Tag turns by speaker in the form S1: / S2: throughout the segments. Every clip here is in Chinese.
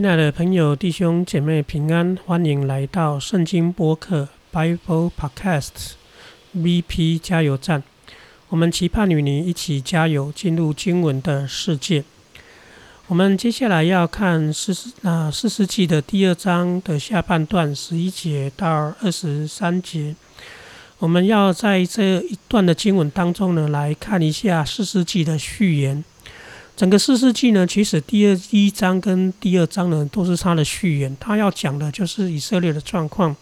S1: 亲爱的朋友、弟兄姐妹平安，欢迎来到圣经播客 Bible Podcast VP 加油站。我们期盼与你一起加油，进入经文的世界。我们接下来要看四啊四世纪的第二章的下半段十一节到二十三节。我们要在这一段的经文当中呢，来看一下四世纪的序言。整个四世纪呢，其实第二一章跟第二章呢都是他的序言，他要讲的就是以色列的状况。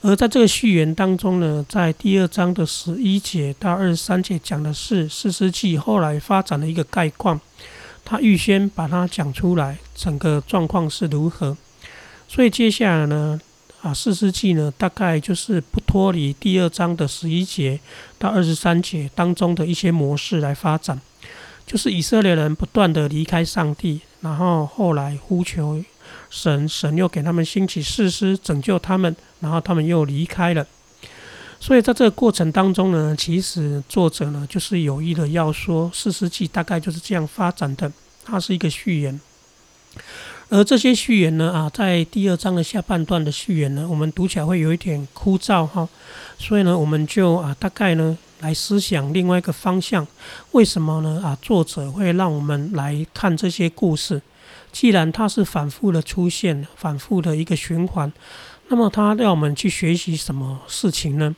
S1: 而在这个序言当中呢，在第二章的十一节到二十三节讲的是四世纪后来发展的一个概况，他预先把它讲出来，整个状况是如何。所以接下来呢，啊，四世纪呢，大概就是不脱离第二章的十一节到二十三节当中的一些模式来发展。就是以色列人不断的离开上帝，然后后来呼求神，神又给他们兴起誓师拯救他们，然后他们又离开了。所以在这个过程当中呢，其实作者呢就是有意的要说，四世纪大概就是这样发展的，它是一个序言。而这些序言呢，啊，在第二章的下半段的序言呢，我们读起来会有一点枯燥哈，所以呢，我们就啊，大概呢。来思想另外一个方向，为什么呢？啊，作者会让我们来看这些故事。既然它是反复的出现，反复的一个循环，那么他让我们去学习什么事情呢？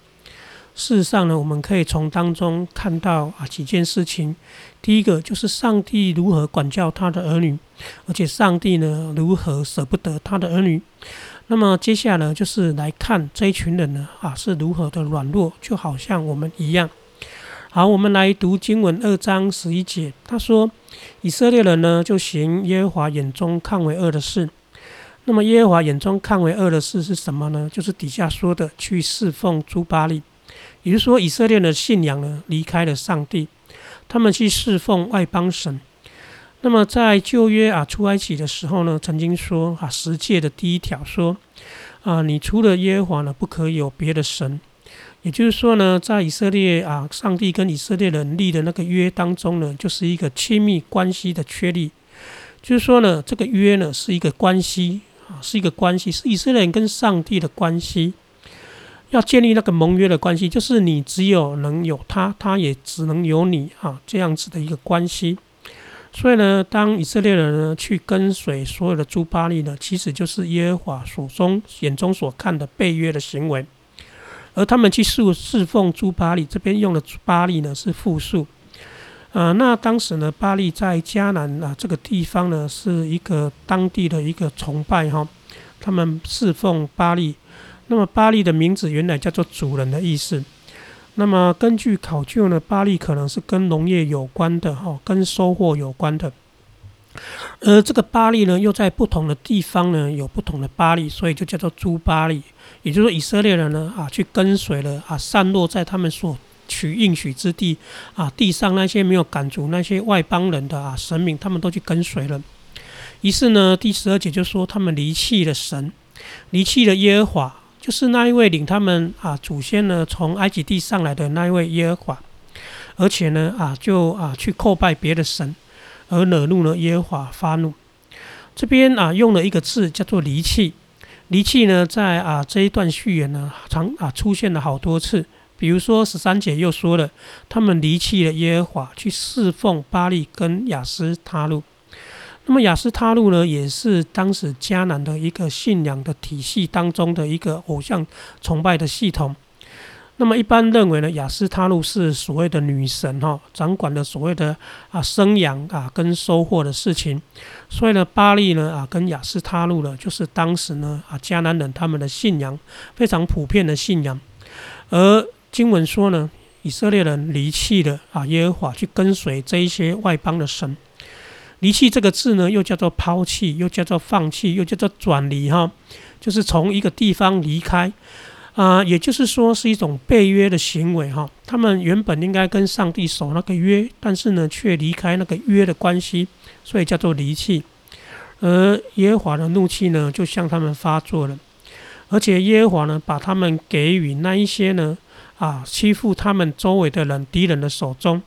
S1: 事实上呢，我们可以从当中看到啊几件事情。第一个就是上帝如何管教他的儿女，而且上帝呢如何舍不得他的儿女。那么接下来就是来看这一群人呢啊是如何的软弱，就好像我们一样。好，我们来读经文二章十一节，他说以色列人呢就行耶和华眼中看为恶的事。那么耶和华眼中看为恶的事是什么呢？就是底下说的去侍奉朱巴利，也就是说以色列的信仰呢离开了上帝，他们去侍奉外邦神。那么在旧约啊出埃及的时候呢，曾经说啊十诫的第一条说啊，你除了耶和华呢，不可有别的神。也就是说呢，在以色列啊，上帝跟以色列人立的那个约当中呢，就是一个亲密关系的确立。就是说呢，这个约呢是一个关系啊，是一个关系，是以色列人跟上帝的关系。要建立那个盟约的关系，就是你只有能有他，他也只能有你啊，这样子的一个关系。所以呢，当以色列人呢去跟随所有的诸巴利呢，其实就是耶和华所中眼中所看的背约的行为，而他们去侍侍奉诸巴利，这边用的巴利呢是复数，啊，那当时呢，巴利在迦南啊这个地方呢是一个当地的一个崇拜哈，他们侍奉巴利，那么巴利的名字原来叫做主人的意思。那么根据考究呢，巴利可能是跟农业有关的哈，跟收获有关的。而这个巴利呢，又在不同的地方呢有不同的巴利，所以就叫做诸巴利。也就是说，以色列人呢啊，去跟随了啊，散落在他们所取应许之地啊，地上那些没有赶逐那些外邦人的啊神明，他们都去跟随了。于是呢，第十二节就说他们离弃了神，离弃了耶和华。就是那一位领他们啊祖先呢从埃及地上来的那一位耶和华，而且呢啊就啊去叩拜别的神，而惹怒了耶和华发怒。这边啊用了一个字叫做离弃，离弃呢在啊这一段序言呢常啊出现了好多次，比如说十三姐又说了他们离弃了耶和华去侍奉巴利跟亚斯他路。那么雅斯他路呢，也是当时迦南的一个信仰的体系当中的一个偶像崇拜的系统。那么一般认为呢，雅斯他路是所谓的女神哈，掌管的所谓的啊生养啊跟收获的事情。所以呢，巴利呢啊跟雅斯他路呢，就是当时呢啊迦南人他们的信仰非常普遍的信仰。而经文说呢，以色列人离弃了啊耶和华，去跟随这一些外邦的神。离弃这个字呢，又叫做抛弃，又叫做放弃，又叫做转离哈，就是从一个地方离开啊，也就是说是一种背约的行为哈。他们原本应该跟上帝守那个约，但是呢，却离开那个约的关系，所以叫做离弃。而耶和华的怒气呢，就向他们发作了，而且耶和华呢，把他们给予那一些呢啊欺负他们周围的人敌人的手中。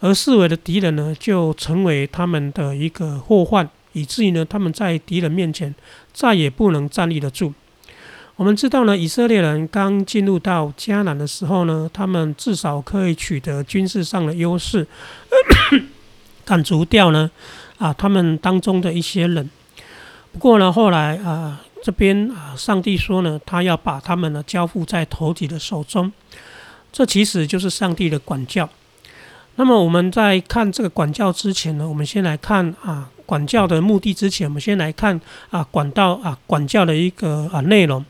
S1: 而四维的敌人呢，就成为他们的一个祸患，以至于呢，他们在敌人面前再也不能站立得住。我们知道呢，以色列人刚进入到迦南的时候呢，他们至少可以取得军事上的优势，赶逐掉呢啊他们当中的一些人。不过呢，后来啊这边啊上帝说呢，他要把他们呢交付在头体的手中，这其实就是上帝的管教。那么我们在看这个管教之前呢，我们先来看啊管教的目的。之前我们先来看啊管道啊管教的一个啊内容。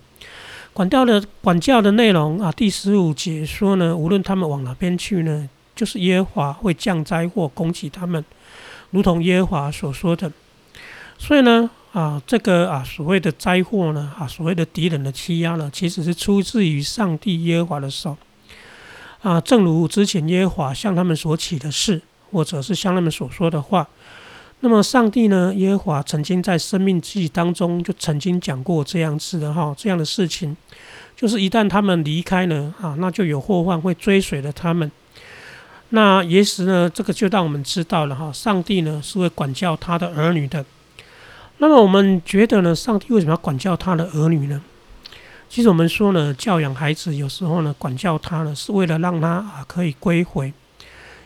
S1: 管教的管教的内容啊，第十五节说呢，无论他们往哪边去呢，就是耶和华会降灾祸攻击他们，如同耶和华所说的。所以呢啊这个啊所谓的灾祸呢啊所谓的敌人的欺压呢，其实是出自于上帝耶和华的手。啊，正如之前耶和华向他们所起的事，或者是向他们所说的话，那么上帝呢？耶和华曾经在生命记当中就曾经讲过这样子的哈，这样的事情，就是一旦他们离开呢，啊，那就有祸患会追随着他们。那也时呢，这个就让我们知道了哈，上帝呢是会管教他的儿女的。那么我们觉得呢，上帝为什么要管教他的儿女呢？其实我们说呢，教养孩子有时候呢，管教他呢，是为了让他啊可以归回。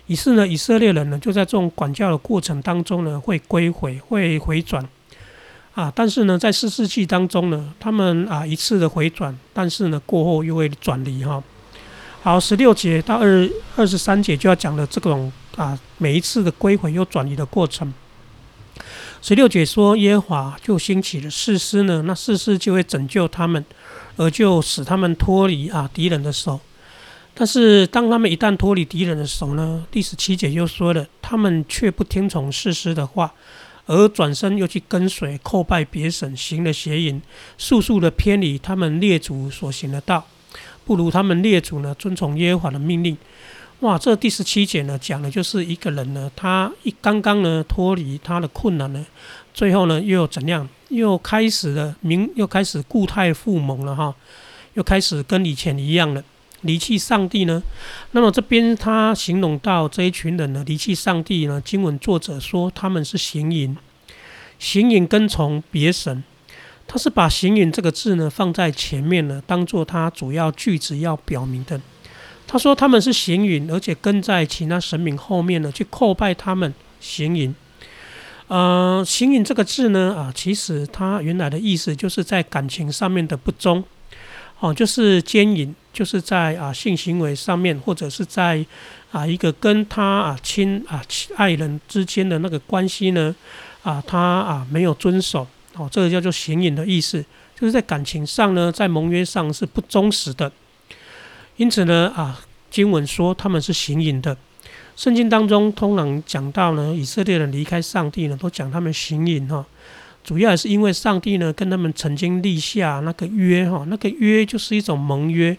S1: 于是呢，以色列人呢，就在这种管教的过程当中呢，会归回，会回转啊。但是呢，在四世纪当中呢，他们啊一次的回转，但是呢过后又会转离哈。好，十六节到二二十三节就要讲的这种啊每一次的归回又转移的过程。十六节说，耶和华就兴起了士师呢，那士师就会拯救他们。而就使他们脱离啊敌人的手，但是当他们一旦脱离敌人的手呢？第十七节又说了，他们却不听从士师的话，而转身又去跟随叩拜别神，行了邪淫，速速的偏离他们列祖所行的道，不如他们列祖呢遵从耶和华的命令。哇，这第十七节呢讲的就是一个人呢，他一刚刚呢脱离他的困难呢，最后呢又怎样？又开始了，明又开始固态复萌了哈，又开始跟以前一样了，离弃上帝呢。那么这边他形容到这一群人呢，离弃上帝呢。经文作者说他们是行淫，行淫跟从别神，他是把行淫这个字呢放在前面呢，当做他主要句子要表明的。他说他们是行淫，而且跟在其他神明后面呢，去叩拜他们行淫。呃，行淫这个字呢，啊，其实它原来的意思就是在感情上面的不忠，哦，就是奸淫，就是在啊性行为上面，或者是在啊一个跟他啊亲啊爱人之间的那个关系呢，啊，他啊没有遵守，哦，这个叫做行淫的意思，就是在感情上呢，在盟约上是不忠实的，因此呢，啊，经文说他们是行淫的。圣经当中通常讲到呢，以色列人离开上帝呢，都讲他们行淫哈，主要也是因为上帝呢跟他们曾经立下那个约哈，那个约就是一种盟约，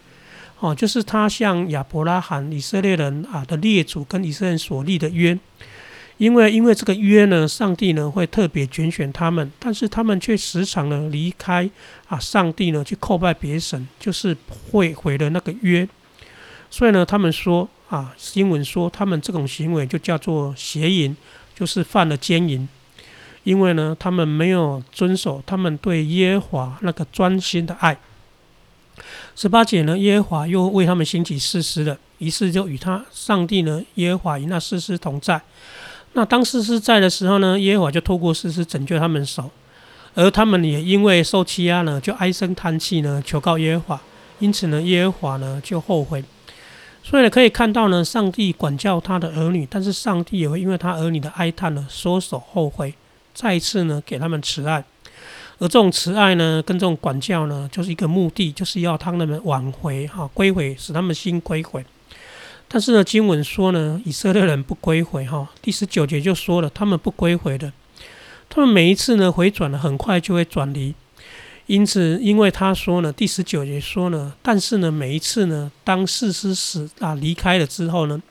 S1: 哦，就是他向亚伯拉罕以色列人啊的列祖跟以色列人所立的约，因为因为这个约呢，上帝呢会特别拣选他们，但是他们却时常呢离开啊上帝呢去叩拜别神，就是会毁了那个约，所以呢他们说。啊，新闻说他们这种行为就叫做邪淫，就是犯了奸淫。因为呢，他们没有遵守他们对耶和华那个专心的爱。十八节呢，耶和华又为他们兴起誓师了，于是就与他上帝呢，耶和华与那誓师同在。那当誓师在的时候呢，耶和华就透过誓师拯救他们手，而他们也因为受欺压呢，就唉声叹气呢，求告耶和华。因此呢，耶和华呢就后悔。所以呢，可以看到呢，上帝管教他的儿女，但是上帝也会因为他儿女的哀叹呢，缩手后悔，再一次呢，给他们慈爱。而这种慈爱呢，跟这种管教呢，就是一个目的，就是要他们挽回哈，归回，使他们心归回。但是呢，经文说呢，以色列人不归回哈，第十九节就说了，他们不归回的，他们每一次呢，回转了，很快就会转离。因此，因为他说呢，第十九节说呢，但是呢，每一次呢，当士师死啊离开了之后呢，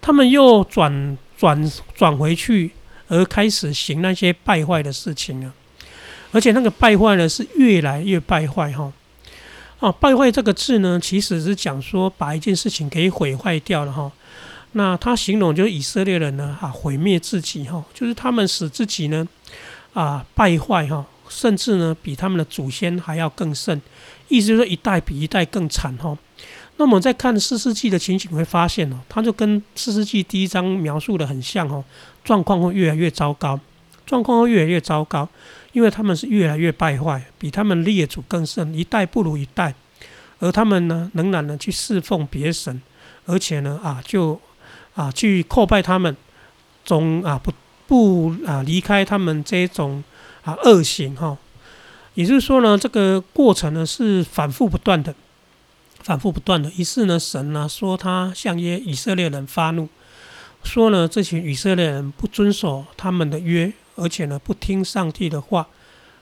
S1: 他们又转转转回去，而开始行那些败坏的事情了。而且那个败坏呢，是越来越败坏哈。啊，败坏这个字呢，其实是讲说把一件事情给毁坏掉了哈。那他形容就是以色列人呢啊毁灭自己哈，就是他们使自己呢。啊败坏哈，甚至呢比他们的祖先还要更甚，意思就是一代比一代更惨哈。那么在看四世纪的情景，会发现哦，它就跟四世纪第一章描述的很像哦，状况会越来越糟糕，状况会越来越糟糕，因为他们是越来越败坏，比他们列祖更甚，一代不如一代，而他们呢，仍然呢去侍奉别神，而且呢啊就啊去叩拜他们，总啊不不啊离开他们这种啊恶行哈，也就是说呢，这个过程呢是反复不断的。反复不断的，于是呢，神呢说他向耶以色列人发怒，说呢这群以色列人不遵守他们的约，而且呢不听上帝的话，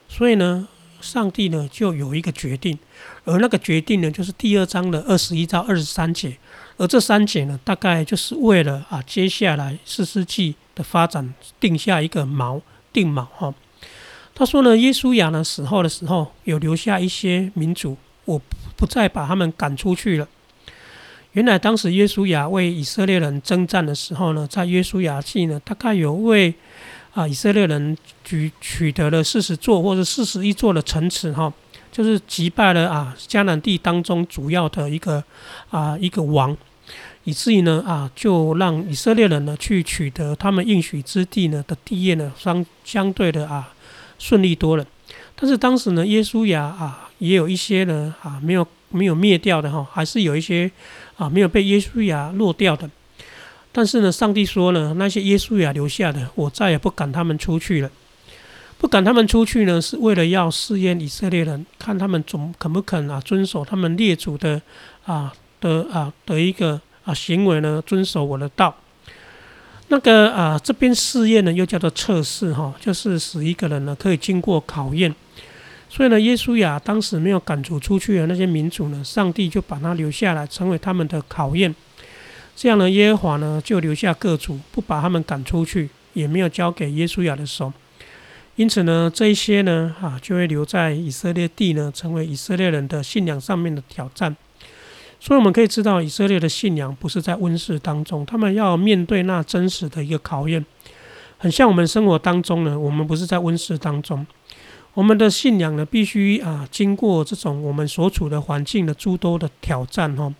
S1: 所以呢，上帝呢就有一个决定，而那个决定呢就是第二章的二十一到二十三节，而这三节呢大概就是为了啊接下来四世纪的发展定下一个锚定锚哈。他说呢，耶稣亚呢死后的时候有留下一些民族。我不再把他们赶出去了。原来当时耶稣亚为以色列人征战的时候呢，在耶稣亚记呢，大概有为啊以色列人取取得了四十座或者四十一座的城池哈，就是击败了啊迦南地当中主要的一个啊一个王，以至于呢啊就让以色列人呢去取得他们应许之地呢的地业呢相相对的啊顺利多了。但是当时呢，耶稣亚啊，也有一些呢啊，没有没有灭掉的哈，还是有一些啊没有被耶稣亚落掉的。但是呢，上帝说呢，那些耶稣亚留下的，我再也不赶他们出去了。不赶他们出去呢，是为了要试验以色列人，看他们总肯不肯啊遵守他们列祖的啊的啊的一个啊行为呢，遵守我的道。那个啊，这边试验呢，又叫做测试哈，就是使一个人呢可以经过考验。所以呢，耶稣亚当时没有赶逐出去的那些民族呢，上帝就把他留下来，成为他们的考验。这样呢，耶和华呢就留下各族，不把他们赶出去，也没有交给耶稣亚的手。因此呢，这一些呢，啊，就会留在以色列地呢，成为以色列人的信仰上面的挑战。所以我们可以知道，以色列的信仰不是在温室当中，他们要面对那真实的一个考验。很像我们生活当中呢，我们不是在温室当中。我们的信仰呢，必须啊，经过这种我们所处的环境的诸多的挑战哈。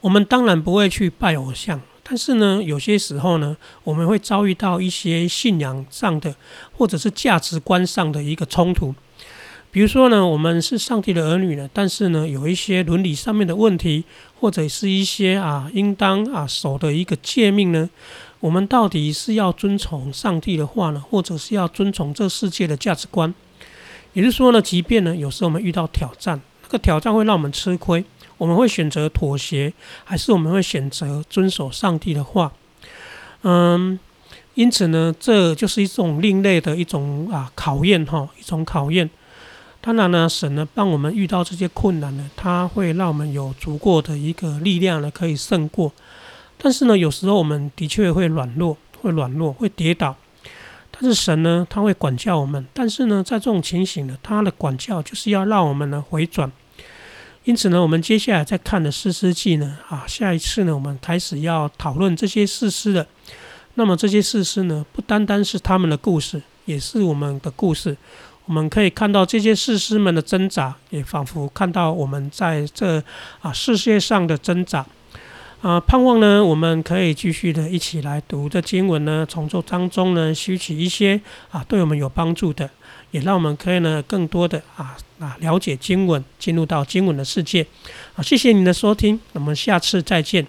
S1: 我们当然不会去拜偶像，但是呢，有些时候呢，我们会遭遇到一些信仰上的或者是价值观上的一个冲突。比如说呢，我们是上帝的儿女呢，但是呢，有一些伦理上面的问题，或者是一些啊，应当啊守的一个诫命呢。我们到底是要遵从上帝的话呢，或者是要遵从这世界的价值观？也就是说呢，即便呢有时候我们遇到挑战，那个挑战会让我们吃亏，我们会选择妥协，还是我们会选择遵守上帝的话？嗯，因此呢，这就是一种另类的一种啊考验哈，一种考验。当然呢，神呢帮我们遇到这些困难呢，他会让我们有足够的一个力量呢，可以胜过。但是呢，有时候我们的确会软弱，会软弱，会跌倒。但是神呢，他会管教我们。但是呢，在这种情形呢，他的管教就是要让我们呢回转。因此呢，我们接下来再看的四诗记呢，啊，下一次呢，我们开始要讨论这些事诗的。那么这些事诗呢，不单单是他们的故事，也是我们的故事。我们可以看到这些事诗们的挣扎，也仿佛看到我们在这啊世界上的挣扎。啊，盼望呢，我们可以继续的一起来读这经文呢，从这当中呢，吸取一些啊，对我们有帮助的，也让我们可以呢，更多的啊啊了解经文，进入到经文的世界。好，谢谢您的收听，我们下次再见。